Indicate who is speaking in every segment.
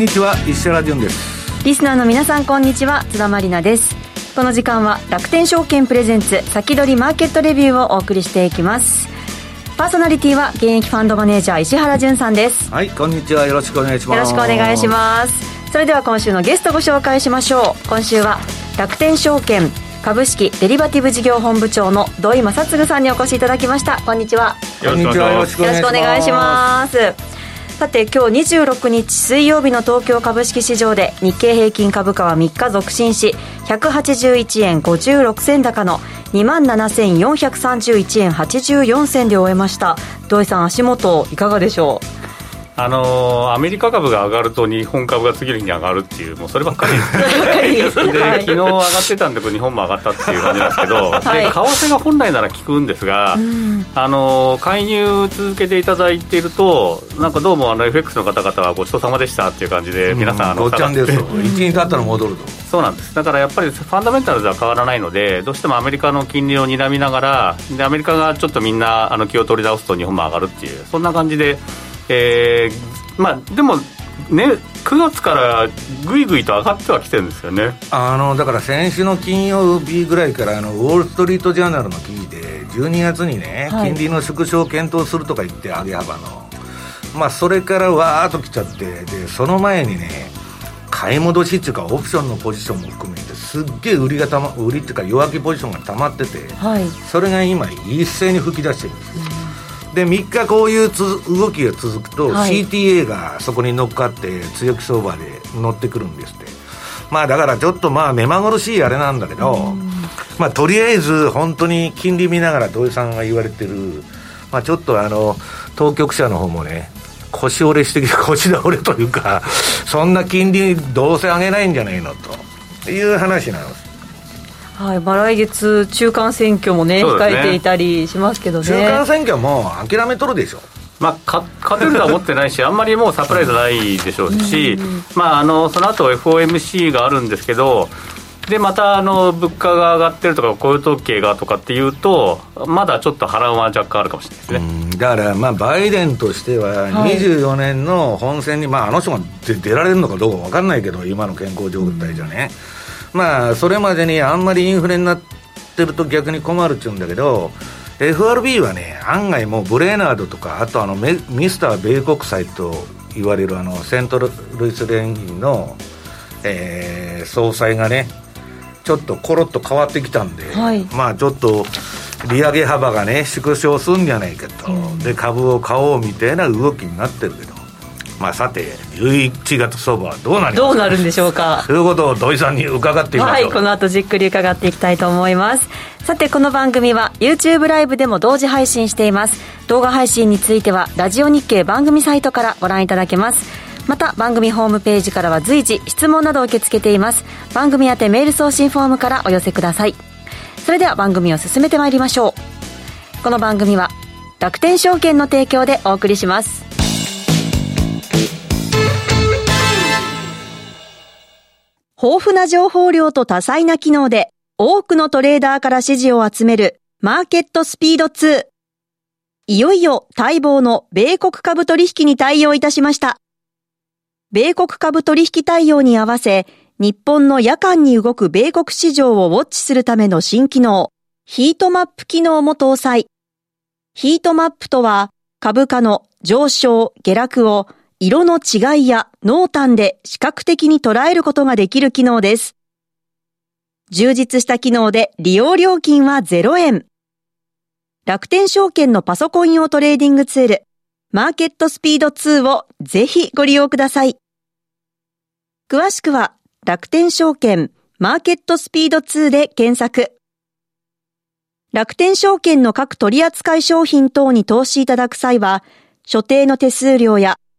Speaker 1: んにちは。石原潤です。
Speaker 2: リスナーの皆さんこんにちは。津田まりなです。この時間は楽天証券プレゼンツ先取りマーケットレビューをお送りしていきます。パーソナリティは現役ファンドマネージャー石原潤さんです。
Speaker 1: はいこんにちは。よろしくお願いします。
Speaker 2: よろしくお願いします。それでは今週のゲストご紹介しましょう。今週は楽天証券株式デリバティブ事業本部長の土井正嗣さんにお越しいただきました。こんにちは。
Speaker 1: こんにちはよろしくお願いします
Speaker 2: さて今日26日水曜日の東京株式市場で日経平均株価は3日続伸し181円56銭高の2万7431円84銭で終えました。土井さん足元いかがでしょう？
Speaker 3: あのー、アメリカ株が上がると日本株が次の日に上がるっていうもうそればっかり。ですねで、昨日上がってたんで日本も上がったっていう感じなんですけど、はい、で為替が本来なら効くんですが、あのー、介入続けていただいているとなんかどうもあの FX の方々はごちそうさまでしたっていう感じで皆さん、
Speaker 1: ごっちゃんですよ。1日経ったら戻ると。
Speaker 3: そうなんです。だからやっぱりファンダメンタルズは変わらないのでどうしてもアメリカの金利を睨みながらでアメリカがちょっとみんなあの気を取り直すと日本も上がるっていうそんな感じでえー、まあでもね9月からぐいぐいと上がってはきてるんですよね。
Speaker 1: あのだから先週の金曜日ぐらいからあのウォール・ストリート・ジャーナルの記事で12月にね、はい、金利の縮小を検討するとか言って上げ幅の。まあそれからわーっときちゃってでその前にね買い戻しっていうかオプションのポジションも含めてすっげえ売りがたま売りっていうか弱気ポジションが溜まってて、はい、それが今一斉に吹き出してるんですよ、うんで3日こういう動きが続くと、はい、CTA がそこに乗っかって強気相場で乗ってくるんですって。まあだからちょっとまあ目まぐるしいあれなんだけど、まあとりあえず本当に金利見ながら土井さんが言われてる、まあちょっとあの当局者の方もね腰折れして 腰倒れというかそんな金利どうせ上げないんじゃないのという話なんです
Speaker 2: はい、まあ、来月、中間選挙もね、ね控えていたりしますけどね。
Speaker 1: 中間選挙も諦めとるでしょ。
Speaker 3: まあ、か勝てるとは思ってないし、あんまりもうサプライズないでしょうし、まあ、あのその後 FOMC があるんですけど、でまたあの物価が上がってるとか、雇用統計がとかっていうと、まだちょっと波乱は若干あるかもしれないですね
Speaker 1: だから、まあ、バイデンとしては、24年の本選に、はい、まあ、あの人が出られるのかどうか分かんないけど、今の健康状態じゃね。うんまあ、それまでにあんまりインフレになってると逆に困るっちゅうんだけど、FRB はね、案外もうブレーナードとか、あとあのミスター米国債と言われるあのセントルイス連銀の、えー、総裁がね、ちょっとコロッと変わってきたんで、はい、まあちょっと利上げ幅がね、縮小するんじゃないかと、うん、で株を買おうみたいな動きになってるけど。まあ、さて11月相場はどうなり
Speaker 2: どうなるんでしょうか？
Speaker 1: ということを土井さんに伺ってみましょう。
Speaker 2: はいこの後じっくり伺っていきたいと思います。さてこの番組は YouTube ライブでも同時配信しています。動画配信についてはラジオ日経番組サイトからご覧いただけます。また番組ホームページからは随時質問などを受け付けています。番組宛てメール送信フォームからお寄せください。それでは番組を進めてまいりましょう。この番組は楽天証券の提供でお送りします豊富な情報量と多彩な機能で多くのトレーダーから支持を集めるマーケットスピード2。いよいよ待望の米国株取引に対応いたしました。米国株取引対応に合わせ、日本の夜間に動く米国市場をウォッチするための新機能、ヒートマップ機能も搭載。ヒートマップとは、株価の上昇、下落を色の違いや濃淡で視覚的に捉えることができる機能です。充実した機能で利用料金は0円。楽天証券のパソコン用トレーディングツール、マーケットスピード2をぜひご利用ください。詳しくは楽天証券マーケットスピード2で検索。楽天証券の各取扱商品等に投資いただく際は、所定の手数料や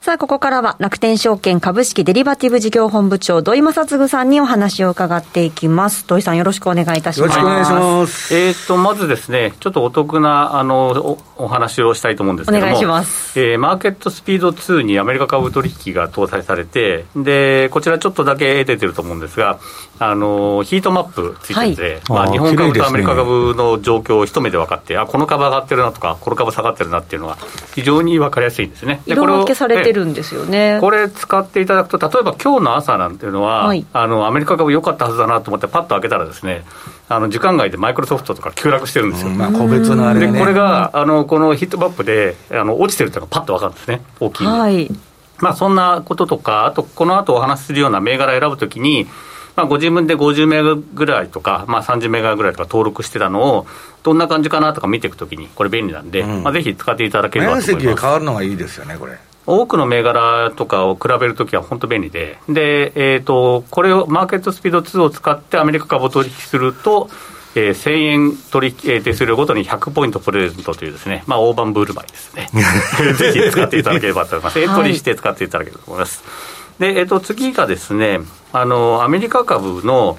Speaker 2: さあ、ここからは楽天証券株式デリバティブ事業本部長、土井正嗣さんにお話を伺っていきます。土井さん、よろしくお願いいたします。よろしくお願いし
Speaker 1: ます。
Speaker 3: えっ、と、まずですね、ちょっとお得な、あの、おお話をしたいと思うんですけども、
Speaker 2: お願いします。
Speaker 3: えー、マーケットスピード2にアメリカ株取引が搭載されて、で、こちらちょっとだけ出てると思うんですが、あの、ヒートマップついてて、はい、まあ、日本株とアメリカ株の状況を一目で分かって、あ、この株上がってるなとか、この株下がってるなっていうのは、非常に分かりやすいんですね。
Speaker 2: 色分けされてるんですよね。
Speaker 3: これ使っていただくと、例えば今日の朝なんていうのは、はい、あのアメリカ株良かったはずだなと思って、パッと開けたらですね、あの時間外でマイクロソフトとか急落してるんですよ。
Speaker 1: まあ、個別のあれ、
Speaker 3: ね、でこれがあのこのヒットマップであの落ちてるっていうのがパッと分かるんですね、大きい
Speaker 2: はい、
Speaker 3: まあ、そんなこととか、あとこの後お話しするような銘柄選ぶときに、まあ、ご自分で50メガぐらいとか、まあ、30メガぐらいとか登録してたのを、どんな感じかなとか見ていくときに、これ便利なんで、うん、まあ、ぜひ使っていただければと思います。
Speaker 1: 面積変わるのがいいですよね、これ。
Speaker 3: 多くの銘柄とかを比べるときは本当便利で、で、えっ、ー、と、これを、マーケットスピード2を使ってアメリカ株を取引すると、えー、1000円取引、えー、手数料ごとに100ポイントプレゼントというですね、まあ、大盤ブールマイですね。ぜひ使っていただければと思います。エントリーして使っていただければと思います。で、えっ、ー、と、次がですね、あの、アメリカ株の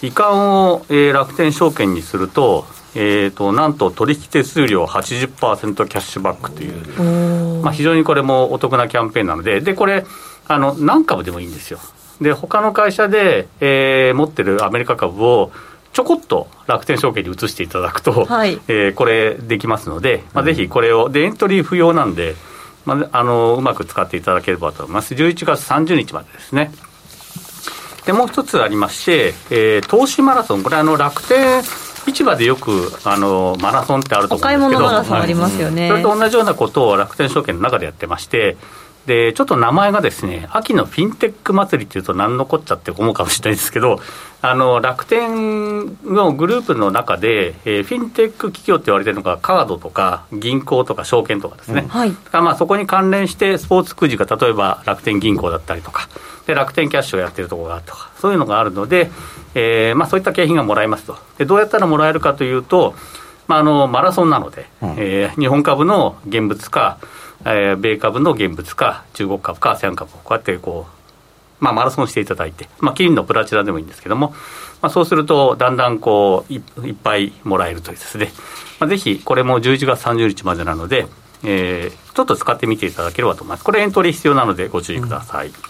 Speaker 3: 移管を、えー、楽天証券にすると、えーと、なんと取引手数料80%キャッシュバックという、まあ、非常にこれもお得なキャンペーンなので、でこれあの、何株でもいいんですよ。で他の会社で、えー、持ってるアメリカ株をちょこっと楽天証券に移していただくと、はい、えー、これできますので、まあ、ぜひこれを、でエントリー不要なんで、まあ、あのうまく使っていただければと思います。11月30日までですね。でもう一つありまして、えー、投資マラソン、これあの楽天市場でよくあのマラソンってあると思うんですけど、お買い物
Speaker 2: マラソンありますよね、
Speaker 3: それと同じようなことを楽天証券の中でやってまして、でちょっと名前がですね、秋のフィンテック祭りっていうと、何のこっちゃって思うかもしれないですけど、あの楽天のグループの中で、えー、フィンテック企業って言われてるのが、カードとか銀行とか証券とかですね、うんはい、まあそこに関連して、スポーツくじが例えば楽天銀行だったりとか、で楽天キャッシュをやってるところがあるとか、そういうのがあるので、えーまあ、そういった景品がもらえますと。でどうやったらもらえるかというと、まあ、あのマラソンなので、うん、えー、日本株の現物か、えー、米株の現物か、中国株か、アセアン株をこうやってこう、まあ、マラソンしていただいて、まあ、金のプラチナでもいいんですけども、まあ、そうすると、だんだんこうい、いっぱいもらえるというですね、まあ、ぜひ、これも11月30日までなので、えー、ちょっと使ってみていただければと思います。これエントリー必要なのでご注意ください。うん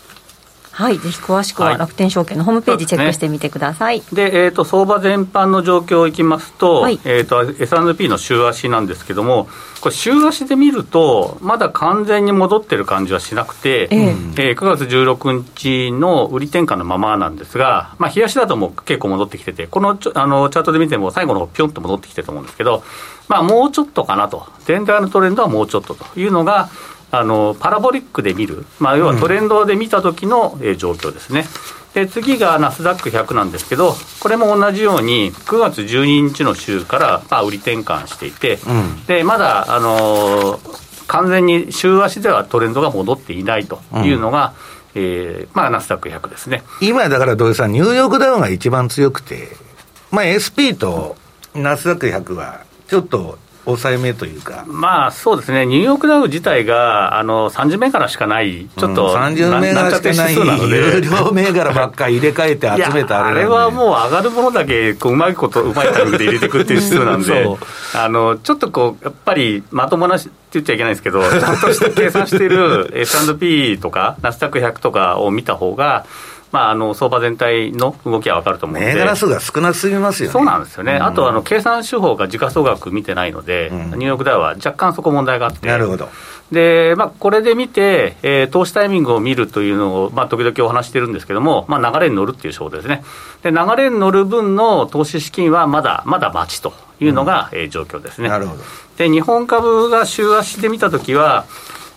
Speaker 2: はい、ぜひ詳しくは楽天証券のホームページチェックしてみてください。
Speaker 3: で、ね、えっ、ー、と、相場全般の状況いきますと、はい、えっ、ー、と、S&P の週足なんですけども、これ週足で見ると、まだ完全に戻ってる感じはしなくて、えー、えー、9月16日の売り転換のままなんですが、まあ、日足だともう結構戻ってきてて、このちあのチャートで見ても最後のぴょんと戻ってきてると思うんですけど、まあ、もうちょっとかなと。全体のトレンドはもうちょっとというのが、あのパラボリックで見る、まあ、要はトレンドで見た時の、え状況ですね。で次がナスダック100なんですけど、これも同じように、9月12日の週から、まあ、売り転換していて、うん、でまだ、あのー、完全に週足ではトレンドが戻っていないというのが、うん、えー、まあ、ナスダック100ですね。
Speaker 1: 今、だから土井さん、ニューヨークダウンが一番強くて、まあ、SP とナスダック100は、ちょっと抑えめというか、
Speaker 3: まあそうですね、ニューヨークダウ自体があの30銘柄しかない、ちょっと、うん、
Speaker 1: 30銘柄しかない、有料銘柄ばっかり入れ替えて集めた
Speaker 3: あれあれはもう上がるものだけこううまいこと、うまいタイミングで入れていくっていう指数なんで、あのちょっとこう、やっぱりまともなって言っちゃいけないですけど、ちゃんとした計算している S&P とか、ナスダック100とかを見た方が、まあ、あの相場全体の動きは分かると思うので、銘
Speaker 1: 柄数が少なすぎますよね。
Speaker 3: そうなんですよね、うん、あとあの計算手法が時価総額見てないので、うん、ニューヨークダウは若干そこ問題があって。
Speaker 1: なるほど
Speaker 3: で、まあ、これで見て、えー、投資タイミングを見るというのを、まあ、時々お話してるんですけども、まあ、流れに乗るっていう手法ですね。で、流れに乗る分の投資資金はまだ、まだ待ちというのが、うん、えー、状況ですね。
Speaker 1: なるほど。
Speaker 3: で、日本株が週足で見たときは、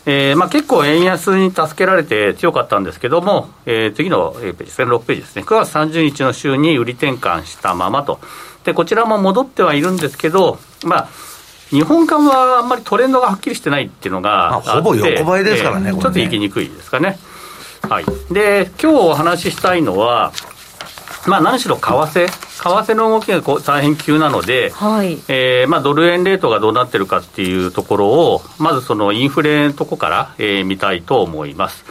Speaker 3: えーまあ、結構円安に助けられて強かったんですけども、えー、次のページですね、6ページですね、9月30日の週に売り転換したままと。でこちらも戻ってはいるんですけど、まあ、日本株はあんまりトレンドがはっきりしてないっていうのが
Speaker 1: ほぼ横ばいですからね、
Speaker 3: えー、ちょっと行きにくいですかね。はい、で今日お話ししたいのは、まあ、何しろ為替、為替の動きがこう大変急なので、はいえーまあ、ドル円レートがどうなってるかっていうところを、まずそのインフレのとこから、えー、見たいと思います。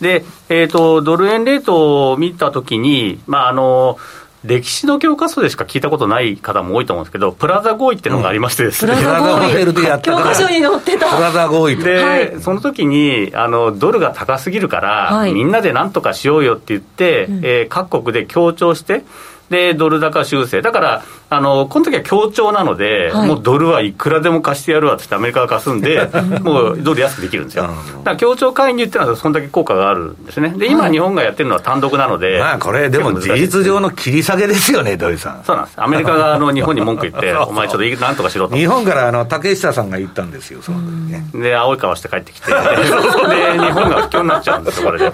Speaker 3: で、えーと、ドル円レートを見たときに、まああの歴史の教科書でしか聞いたことない方も多いと思うんですけど、プラザ合意っていうのがありましてですね、うん、プラザ
Speaker 2: 合意、教科書に載ってた。
Speaker 1: プラザ合意
Speaker 3: で、はい、その時にあのドルが高すぎるから、はい、みんなでなんとかしようよって言って、うん、えー、各国で協調して、で、ドル高修正。だから、あの、この時は協調なので、はい、もうドルはいくらでも貸してやるわってってアメリカが貸すんで、もうドル安くできるんですよ。だから協調介入っていうのはそんだけ効果があるんですね。で、今日本がやってるのは単独なので。
Speaker 1: まあこれでも事実上の切り下げですよね、土井さん。
Speaker 3: そうなんです。アメリカがあの日本に文句言って、お前ちょっとなんとかしろと。
Speaker 1: 日本からあの竹下さんが言ったんですよ、その時
Speaker 3: ね。で、青い顔して帰ってきて、で、日本が不況になっちゃうんですよ、これで。で、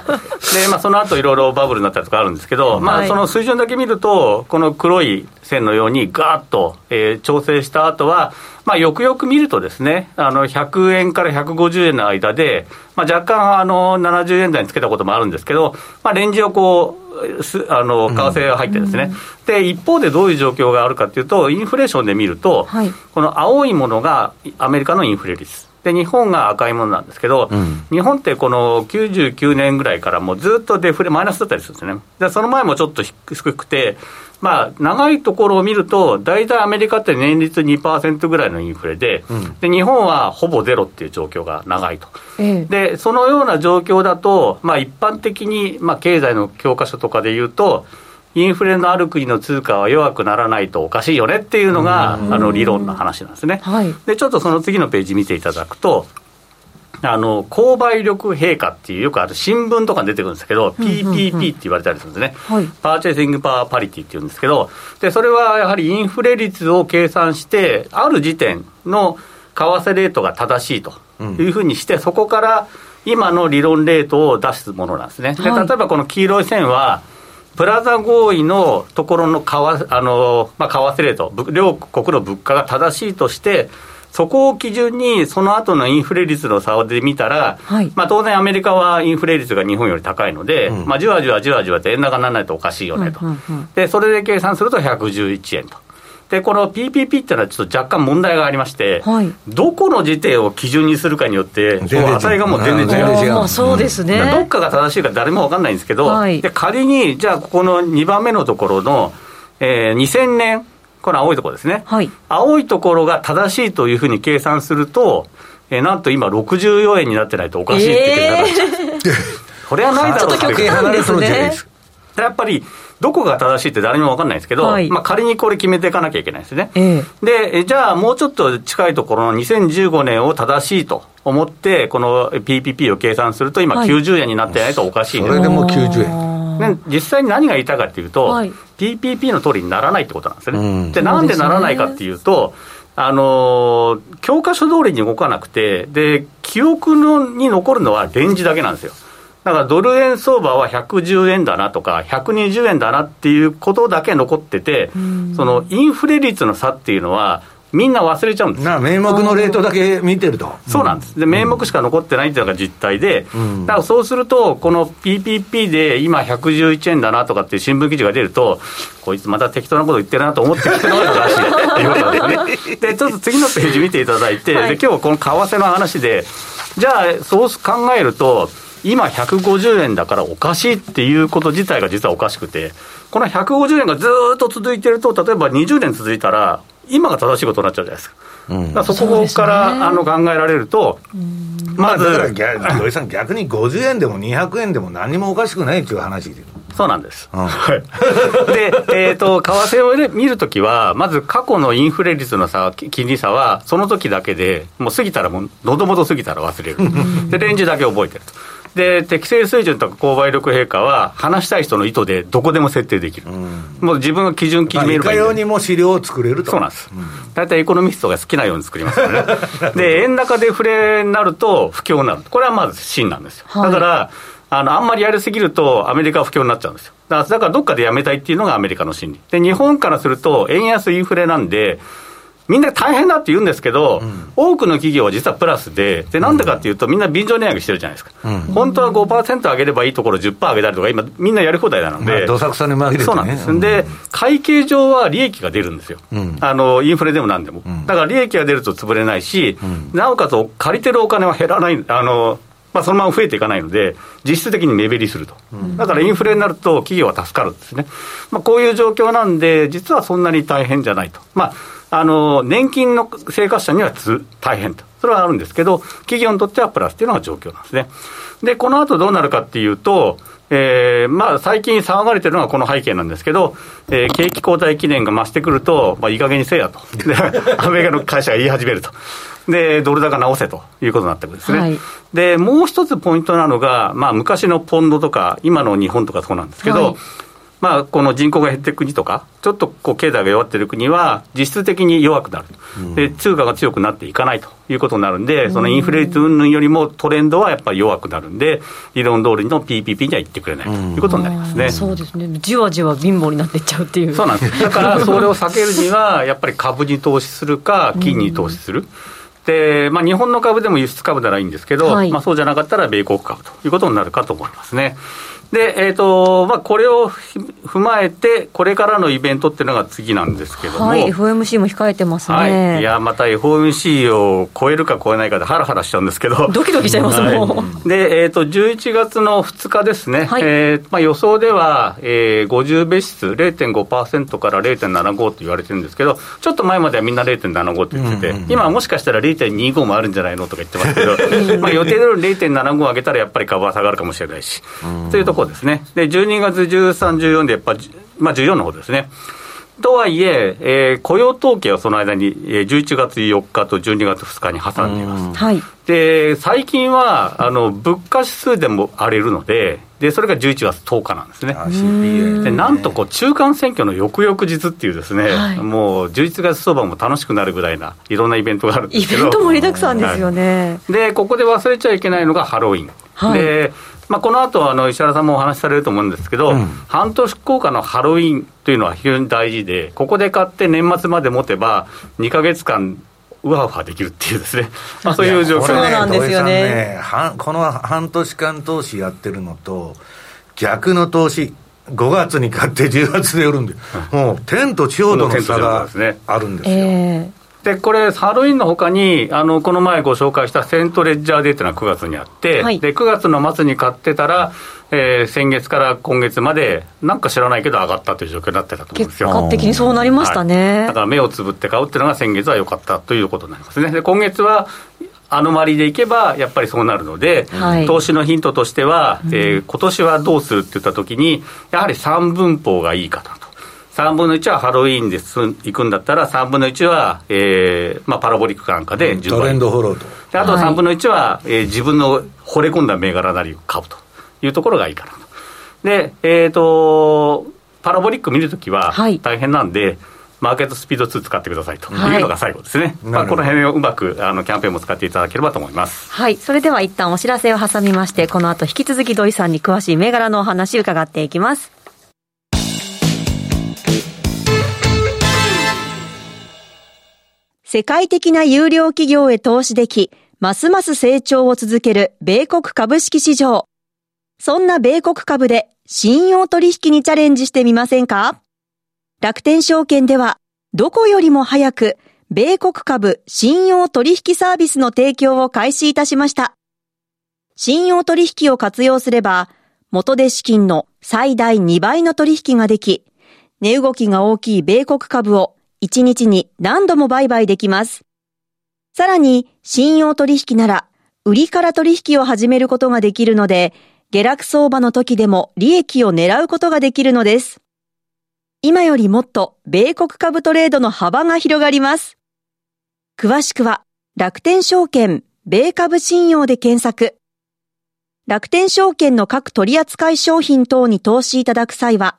Speaker 3: まあその後いろいろバブルになったりとかあるんですけど、まあその水準だけ見ると、この黒い線のようにガーッと、えー、調整した後は、まあ、よくよく見るとですね、あの100円から150円の間で、まあ、若干あの70円台につけたこともあるんですけど、まあ、レンジをこう、すあの為替が入ってですね、うん、で一方でどういう状況があるかというと、インフレーションで見ると、はい、この青いものがアメリカのインフレ率。で日本が赤いものなんですけど、うん、日本ってこの99年ぐらいからもうずっとデフレ、マイナスだったりするんですね。でその前もちょっと低くて、まあ、長いところを見ると、大体アメリカって年率2%ぐらいのインフレで、うん、で日本はほぼゼロっていう状況が長いと、ええ、でそのような状況だと、まあ、一般的に、まあ、経済の教科書とかでいうと、インフレのある国の通貨は弱くならないとおかしいよねっていうのが、あの理論の話なんですね。はい、でちょっとその次のページ見ていただくと、あの購買力陛下っていう、よくある新聞とかに出てくるんですけど、PPP って言われたりするんですね、はい、パーチェーシングパワーパリティっていうんですけど、でそれはやはりインフレ率を計算して、ある時点の為替レートが正しいというふうにして、そこから今の理論レートを出すものなんですね。で例えばこの黄色い線はプラザ合意のところの為あの、まあ、為替レート、両国の物価が正しいとして、そこを基準に、その後のインフレ率の差で見たら、はい、まあ、当然、アメリカはインフレ率が日本より高いので、うん、まあ、じわじわじわじわって円高にならないとおかしいよねと、うんうんうん、でそれで計算すると111円と。で、この PPP っていうのはちょっと若干問題がありまして、はい、どこの時点を基準にするかによって、値がもう全然違う。
Speaker 2: まあ、そうですね、
Speaker 3: どっかが正しいか誰も分かんないんですけど、はい、で仮に、じゃあここの2番目のところの、えー、2000年、この青いところですね、はい、青いところが正しいというふうに計算すると、えー、なんと今、64円になってないとおかしいって言ってなっちゃう、えー、これはないだろう。ってやっぱりどこが正しいって誰にも分かんないですけど、はい、まあ、仮にこれ決めていかなきゃいけないですね。えー、で、じゃあもうちょっと近いところの2015年を正しいと思って、この PPP を計算すると、今、90円になってないとおかしい、
Speaker 1: はい、それでも90円。
Speaker 3: ね、実際に何が言いたいかというと、はい、PPP の通りにならないってことなんですね。うん、で、なんでならないかっていうと、あの教科書通りに動かなくて、で記憶のに残るのはレンジだけなんですよ。だからドル円相場は110円だなとか、120円だなっていうことだけ残ってて、そのインフレ率の差っていうのは、みんな忘れちゃうんです
Speaker 1: な名目のレートだけ見てると、
Speaker 3: そうなんです、で名目しか残ってないっていうのが実態で、うん、だからそうすると、この PPP で今111円だなとかっていう新聞記事が出ると、こいつまた適当なこと言ってるなと思ってきてるのが正しいっていうことですね。で、ちょっと次のページ見ていただいて、はい、で今日この為替の話で、じゃあ、そう考えると、今150円だからおかしいっていうこと自体が実はおかしくて、この150円がずっと続いてると、例えば20年続いたら、今が正しいことになっちゃうじゃないですか。うん、そこから、ね、あの考えられると、
Speaker 1: まず、まあ、逆土井さん、逆に50円でも200円でも何もおかしくないっていう話で。
Speaker 3: そうなんです。うん、で、えっ、ー、と、為替を見るときは、まず過去のインフレ率の差、金利差は、その時だけで、もう過ぎたらもう、喉元過ぎたら忘れる。で、レンジだけ覚えてると。で適正水準とか購買力陛下は、話したい人の意図でどこでも設定できる、うん、もう自分が基準決める
Speaker 1: かようにも資料を作れると。
Speaker 3: そうなんです、大、う、体、ん、エコノミストが好きなように作りますからね、で円高デフレになると不況になる、これはまず真なんですよ。はい、だからあの、あんまりやりすぎると、アメリカは不況になっちゃうんですよ。だから、だからどっかでやめたいっていうのがアメリカの心理。で、日本からすると、円安インフレなんで、みんな大変だって言うんですけど、うん、多くの企業は実はプラスで、でなんでかっていうと、みんな便乗値上げしてるじゃないですか、うん、本当は5%上げればいいところ10%上げたりとか、今、みんなやり放題なので、
Speaker 1: どさくさに紛れて、ね、
Speaker 3: そうなんです、で、会計上は利益が出るんですよ、うん、あのインフレでもなんでも、だから利益が出ると潰れないし、なおかつ借りてるお金は減らない、あのまあ、そのまま増えていかないので、実質的に目減りすると、だからインフレになると、企業は助かるんですね、まあ、こういう状況なんで、実はそんなに大変じゃないと。まああの年金の生活者にはつ大変と、それはあるんですけど、企業にとってはプラスっていうのが状況なんですね。で、この後どうなるかっていうと、えー、まあ最近騒がれてるのがこの背景なんですけど、えー、景気後退記念が増してくると、まあ、いい加減にせえやと、アメリカの会社が言い始めると。で、ドル高直せということになってくるんですね。はい、で、もう一つポイントなのが、まあ、昔のポンドとか、今の日本とかそうなんですけど、はいまあ、この人口が減っていく国とか、ちょっとこう経済が弱っている国は、実質的に弱くなる、で、通貨が強くなっていかないということになるんで、そのインフレ率云々よりもトレンドはやっぱり弱くなるんで、理論通りの PPP には行ってくれないということになりますね、
Speaker 2: そうですね、じわじわ貧乏になっていっちゃうっていう。
Speaker 3: そうなんです。だからそれを避けるには、やっぱり株に投資するか、金に投資する。でまあ、日本の株でも輸出株ならいいんですけど、はい、まあ、そうじゃなかったら米国株ということになるかと思いますね。で、えっ、ー、と、まあ、これを踏まえて、これからのイベントっていうのが次なんですけども。はい、
Speaker 2: FOMC も控えてますね。
Speaker 3: はい。いや、また FOMC を超えるか超えないかでハラハラしちゃうんですけど。
Speaker 2: ドキドキしちゃいます、も
Speaker 3: う。で、えっ、ー、と、11月の2日ですね。はい、えー、まあ、予想では、えー、50ベース0.5%から0.75と言われてるんですけど、ちょっと前まではみんな0.75って言ってて、うんうんうん、今はもしかしたら0.25もあるんじゃないのとか言ってますけど、まあ、予定通り0.75上げたらやっぱり株は下がるかもしれないし、というところ方ですね。で、12月13、14でやっぱ、まあ14の方ですね。とはいええー、雇用統計はその間に、えー、11月4日と12月2日に挟んでいます。はい、で、最近はあの物価指数でも荒れるので、でそれが11月10日なんですね。でなんとこう中間選挙の翌々日っていうですね、はい、もう11月相場も楽しくなるぐらいないろんなイベントがあるんですけど。
Speaker 2: イベント盛りだくさんですよね。
Speaker 3: はい、で、ここで忘れちゃいけないのがハロウィン。はい、でまあ、この後あの石原さんもお話しされると思うんですけど、うん、半年効果のハロウィンというのは非常に大事で、ここで買って年末まで持てば、2か月間、うわうわできるっていうですね、まあ、そういう状況、
Speaker 2: ね、なんですよね。
Speaker 1: ねこの半年間投資やってるのと、逆の投資、5月に買って10月で売るんで、もう天と地ほどの差があるんですよ。えー
Speaker 3: で、これ、ハロウィンのほかに、あの、この前ご紹介したセントレッジャーデーというのは9月にあって、はい、で、9月の末に買ってたら、えー、先月から今月まで、なんか知らないけど上がったという状況になってたと思うんですよ。
Speaker 2: 結果的にそうなりましたね、
Speaker 3: はい、だから目をつぶって買うっていうのが先月は良かったということになりますね。で、今月は、アノマリでいけば、やっぱりそうなるので、はい、投資のヒントとしては、えー、今年はどうするって言ったときに、やはり3分法がいいかなと。3分の1はハロウィーンです。行くんだったら、3分の1は、えーまあ、パラボリックなんかで
Speaker 1: 10倍、トレンドフォローと。
Speaker 3: であと3分の1は、えー、自分の惚れ込んだ銘柄なりを買うと。いうところがいいかなと。で、えっ、ー、と、パラボリック見るときは大変なんで、はいマーケットスピード2使ってくださいと。い。うのが最後ですね、はい、まあ、この辺をうまくあのキャンペーンも使っていただければと思います。
Speaker 2: はい。それでは一旦お知らせを挟みましてこの後引き続き土井さんに詳しい銘柄のお話伺っていきます世界的な有料企業へ投資でき、ますます成長を続ける米国株式市場。そんな米国株で信用取引にチャレンジしてみませんか？楽天証券では、どこよりも早く、米国株信用取引サービスの提供を開始いたしました。信用取引を活用すれば、元で資金の最大2倍の取引ができ、値動きが大きい米国株を1日に何度も売買できます。さらに、信用取引なら、売りから取引を始めることができるので、下落相場の時でも利益を狙うことができるのです。今よりもっと米国株トレードの幅が広がります。詳しくは、楽天証券、米株信用で検索。楽天証券の各取扱商品等に投資いただく際は、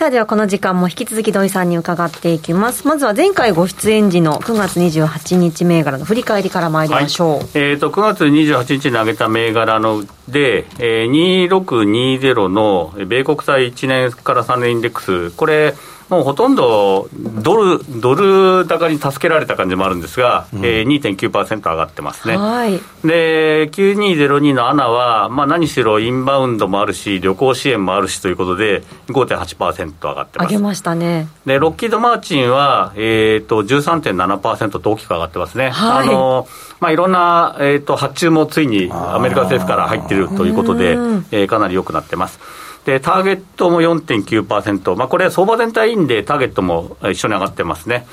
Speaker 2: さあではこの時間も引き続き土井さんに伺っていきます。まずは前回ご出演時の9月28日銘柄の振り返りから参りましょう。はい、
Speaker 3: えっ、ー、と、9月28日に上げた銘柄ので、えー、2620の米国債1年から3年インデックス、これ、もうほとんどドルドル高に助けられた感じもあるんですが、うんえー、2.9%上がってますね。はい、で、9202のアナは、まあ、何しろインバウンドもあるし、旅行支援もあるしということで、5.8%上がってます。
Speaker 2: 上げましたね。
Speaker 3: で、ロッキード・マーチンは、えーと、13.7%と大きく上がってますね。はい、あのまあ、いろんな、えーと、発注もついにアメリカ政府から入っているということで、えー、かなり良くなってます。で、ターゲットも4.9%、まあ、これ、相場全体いいんで、ターゲットも一緒に上がってますね。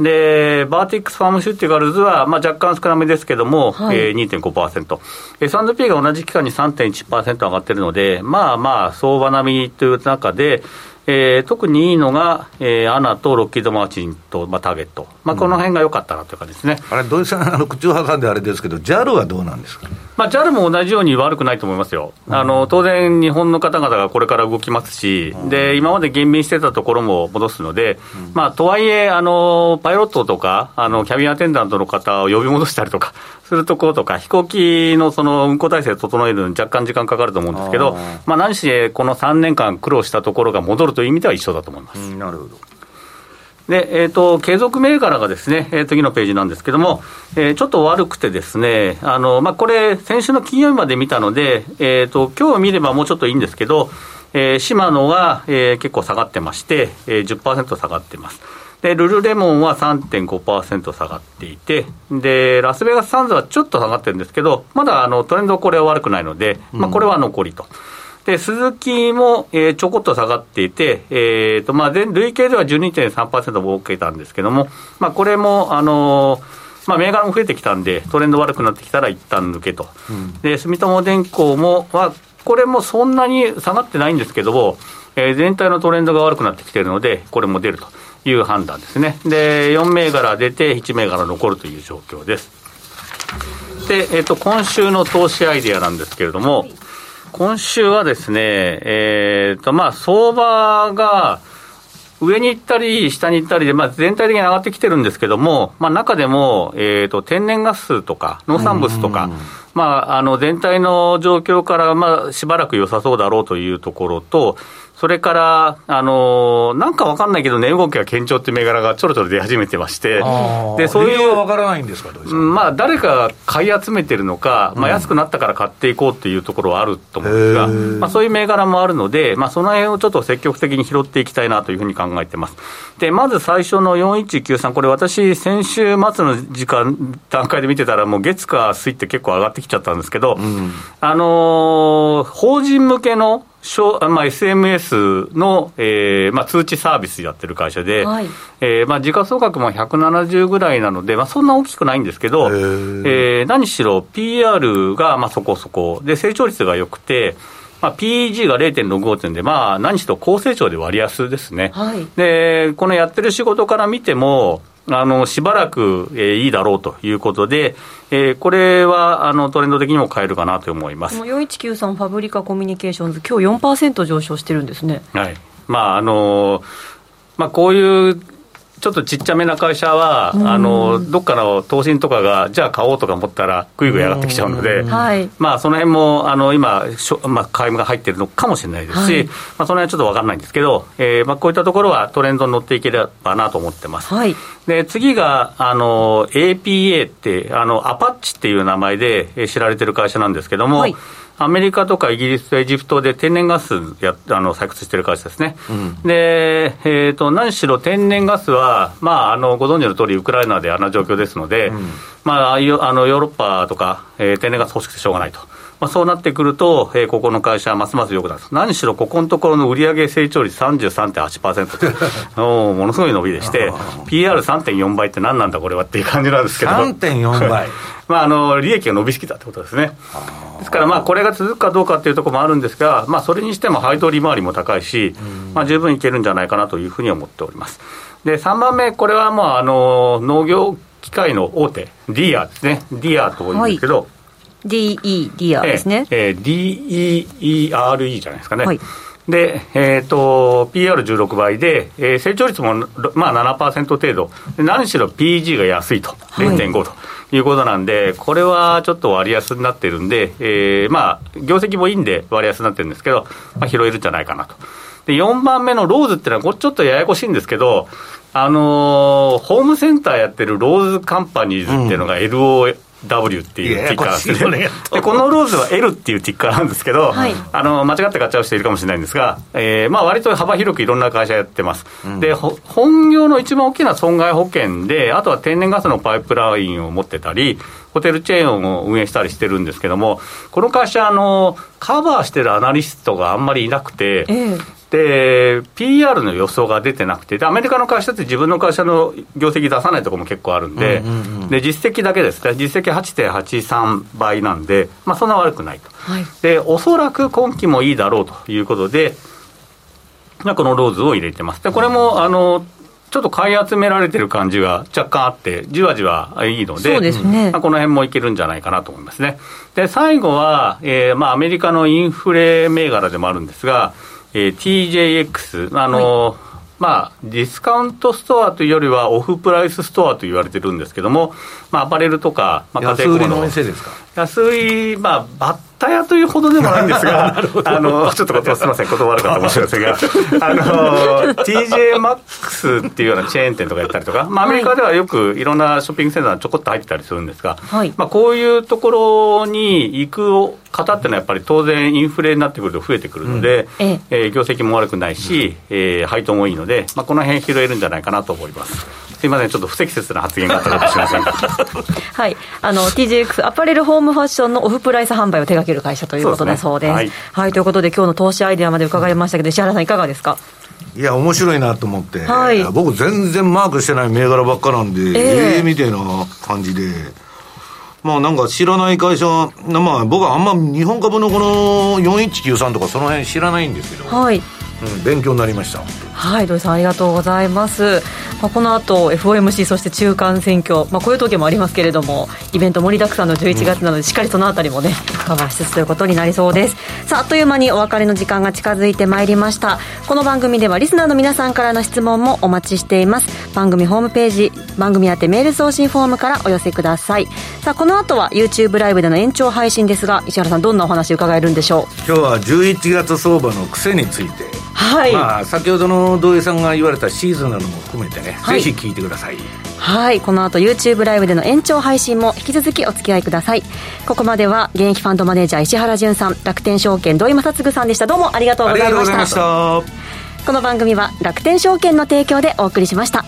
Speaker 3: で、バーテックスファーマシューティカルズは、まあ、若干少なめですけども、はい。えー、2.5%。S&P が同じ期間に3.1%上がってるので、まあまあ、相場並みという中で、えー、特にいいのが、えー、アナとロッキード・マーチンと、まあ、ターゲット、まあ、この辺が良かったなという感じですね、
Speaker 1: うん、あれ、土井さん、あの口を挟んであれですけど、JAL はどうなんですか、
Speaker 3: まあ、JAL も同じように悪くないと思いますよ、うん、あの当然、日本の方々がこれから動きますし、うん、で今まで減便してたところも戻すので、まあ、とはいえあの、パイロットとかあの、キャビンアテンダントの方を呼び戻したりとか、するところとか、飛行機のその運航体制を整えるのに若干時間かかると思うんですけど、まあ、何しこの3年間苦労したところが戻るという意味では一緒だと思います。
Speaker 1: なるほど
Speaker 3: で、えっ、ー、と、継続銘柄がですね、えー、次のページなんですけども、えー、ちょっと悪くてですね、あの、まあ、これ、先週の金曜日まで見たので、えっ、ー、と、今日見ればもうちょっといいんですけど、えー、シマノが、えー、結構下がってまして、えー、10%下がってます。で、ルルレモンは3.5%下がっていて、で、ラスベガスサンズはちょっと下がってるんですけど、まだあのトレンドこれは悪くないので、まあ、これは残りと。で、鈴木も、えー、ちょこっと下がっていて、えーとまあ、累計では12.3%も受けたんですけども、まあ、これも、あのーまあ、銘柄も増えてきたんで、トレンド悪くなってきたら一旦抜けと、うん、で住友電工もは、これもそんなに下がってないんですけども、えー、全体のトレンドが悪くなってきてるので、これも出ると。いう判断ですね。で、4銘柄出て、1銘柄残るという状況です。で、えっ、ー、と、今週の投資アイデアなんですけれども、今週はですね、えっ、ー、と、まあ、相場が、上に行ったり、下に行ったりで、まあ、全体的に上がってきてるんですけども、まあ、中でも、えーと、天然ガスとか農産物とか、まあ、あの全体の状況から、まあ、しばらく良さそうだろうというところと、それから、あのー、なんかわかんないけど、値動きが堅調って銘柄がちょろちょろ出始めてまして、
Speaker 1: でそういう。わからないんですか、
Speaker 3: まあ、誰かが買い集めてるのか、まあ、安くなったから買っていこうっていうところはあると思うんですが、まあ、そういう銘柄もあるので、まあ、その辺をちょっと積極的に拾っていきたいなというふうに考えてます。で、まず最初の4193、これ、私、先週末の時間、段階で見てたら、もう月火水って結構上がってきちゃったんですけど、うん、あのー、法人向けのまあ、SMS の、えーまあ、通知サービスやってる会社で、はい、えー、まあ、時価総額も170ぐらいなので、まあ、そんな大きくないんですけど、えー、何しろ PR がまあそこそこ、で成長率が良くて、まあ、PEG が0.65点で、まあ、何しろ高成長で割安ですね、はい、でこのやってる仕事から見ても、あのしばらく、えー、いいだろうということで、えー、これはあのトレンド的にも変えるかなと思います
Speaker 2: 4193ファブリカコミュニケーションズ、今日4%上昇してるんですね。
Speaker 3: はいまああのまあ、こういうちょっとちっちゃめな会社は、あのどっかの投信とかが、じゃあ買おうとか思ったら、ぐいぐい上がってきちゃうので、まあ、その辺もあの今、まあ、買いが入ってるのかもしれないですし、はい、まあ、その辺はちょっと分かんないんですけど、えーまあ、こういったところはトレンドに乗っていければなと思ってます。はい、で次があの APA ってあの、アパッチっていう名前で知られてる会社なんですけども、はいアメリカとかイギリスとエジプトで天然ガスやあの採掘してる会社ですね、うん、で、えーと、何しろ天然ガスは、まあ、あのご存知の通り、ウクライナであんな状況ですので、うん、まあ、あのヨーロッパとか、えー、天然ガス欲しくてしょうがないと。まあ、そうなってくると、えー、ここの会社はますます良くなる。何しろここのところの売上成長率33.8%と ものすごい伸びでして PR3.4 倍って何なんだこれはっていう感じなんですけど。
Speaker 1: 3.4倍。
Speaker 3: まあ、あの利益が伸びすぎたってことですね。ですから、まあ、これが続くかどうかっていうところもあるんですが、まあ、それにしても配当利回りも高いし、まあ、十分いけるんじゃないかなというふうに思っております。で、3番目、これはもう、あの、農業機械の大手、ディアですね。ディアというんですけど、はい
Speaker 2: DE、ディアですね。
Speaker 3: えー、DEERE じゃないですかね。はい、で、えっ、ー、と、PR16 倍で、えー、成長率も、まあ7%程度。何しろ PG が安いと。0.5と。いうことなんで、これはちょっと割安になってるんで、えー、まあ、業績もいいんで割安になってるんですけど、まあ、拾えるんじゃないかなと。で、4番目のローズっていうのは、これちょっとややこしいんですけど、あのー、ホームセンターやってるローズカンパニーズっていうのが LO、W っていうティッカーですね。でこのローズは L っていうティッカーなんですけど、はい、あの間違って買っちゃう人いるかもしれないんですが、えー、まあ割と幅広くいろんな会社やってます。うん、で本業の一番大きな損害保険で、あとは天然ガスのパイプラインを持ってたり、ホテルチェーンを運営したりしてるんですけども、この会社、あのカバーしてるアナリストがあんまりいなくて、えで、PR の予想が出てなくてで、アメリカの会社って自分の会社の業績出さないところも結構あるんで、うんうんうん、で実績だけですね、実績8.83倍なんで、まあ、そんな悪くないと、はい、で、おそらく今期もいいだろうということで、まあ、このローズを入れてます。でこれもあのちょっと買い集められてる感じが若干あって、じわじわいいので、
Speaker 2: ですね
Speaker 3: まあ、この辺もいけるんじゃないかなと思いますね。で、最後は、えーまあ、アメリカのインフレ銘柄でもあるんですが、えー、TJX、あの、はい、まあ、ディスカウントストアというよりは、オフプライスストアと言われてるんですけども、まあ、アパレルとか、まあ、
Speaker 1: 家庭小物。の店ですか？
Speaker 3: 安売、まあ、バッタ屋というほどでもないんですが、あのちょっとすみません、断るかもしれませんが、あの TJ マックスっていうようなチェーン店とかやったりとか、まあ、アメリカではよくいろんなショッピングセンターちょこっと入ってたりするんですが、はい、まあ、こういうところに行く方っていうのは、やっぱり当然、インフレになってくると増えてくるので、うん、ええ。ー、業績も悪くないし、えー、配当もいいので、まあ、この辺拾えるんじゃないかなと思います。すみません、ちょっと不適切な発言があったかもしれません
Speaker 2: はい、あの TJX アパレルホームファッションのオフプライス販売を手掛ける会社ということだそうです。ですね、はい、はい、ということで、今日の投資アイデアまで伺いましたけど、石原さん、いかがですか？
Speaker 1: いや、面白いなと思って、はい、僕、全然マークしてない銘柄ばっかなんで、えー、えー、みたいな感じで。まあなんか知らない会社、まあ僕はあんま日本株のこの4193とかその辺知らないんですけど、はい、うん、勉強になりました。
Speaker 2: はい土井さんありがとうございます、まあ、この後 FOMC そして中間選挙、まあ、こういう時もありますけれどもイベント盛りだくさんの11月なので、しっかりそのあたりもねカバーしつつということになりそうです。さああっという間にお別れの時間が近づいてまいりました。この番組ではリスナーの皆さんからの質問もお待ちしています番組ホームページ番組宛てメール送信フォームからお寄せください。さあこの後は YouTube ライブでの延長配信ですが石原さんどんなお話伺えるんでしょう？
Speaker 1: 今日は11月相場の癖について。はい、まあ、先ほどの土井さんが言われたシーズンなども含めてね、はい、ぜひ聞いてください。
Speaker 2: はい。この後 YouTube ライブでの延長配信も引き続きお付き合いください。ここまでは現役ファンドマネージャー石原潤さん楽天証券土井正嗣さんでした。どうもありがとうございました。この番組は楽天証券の提供でお送りしました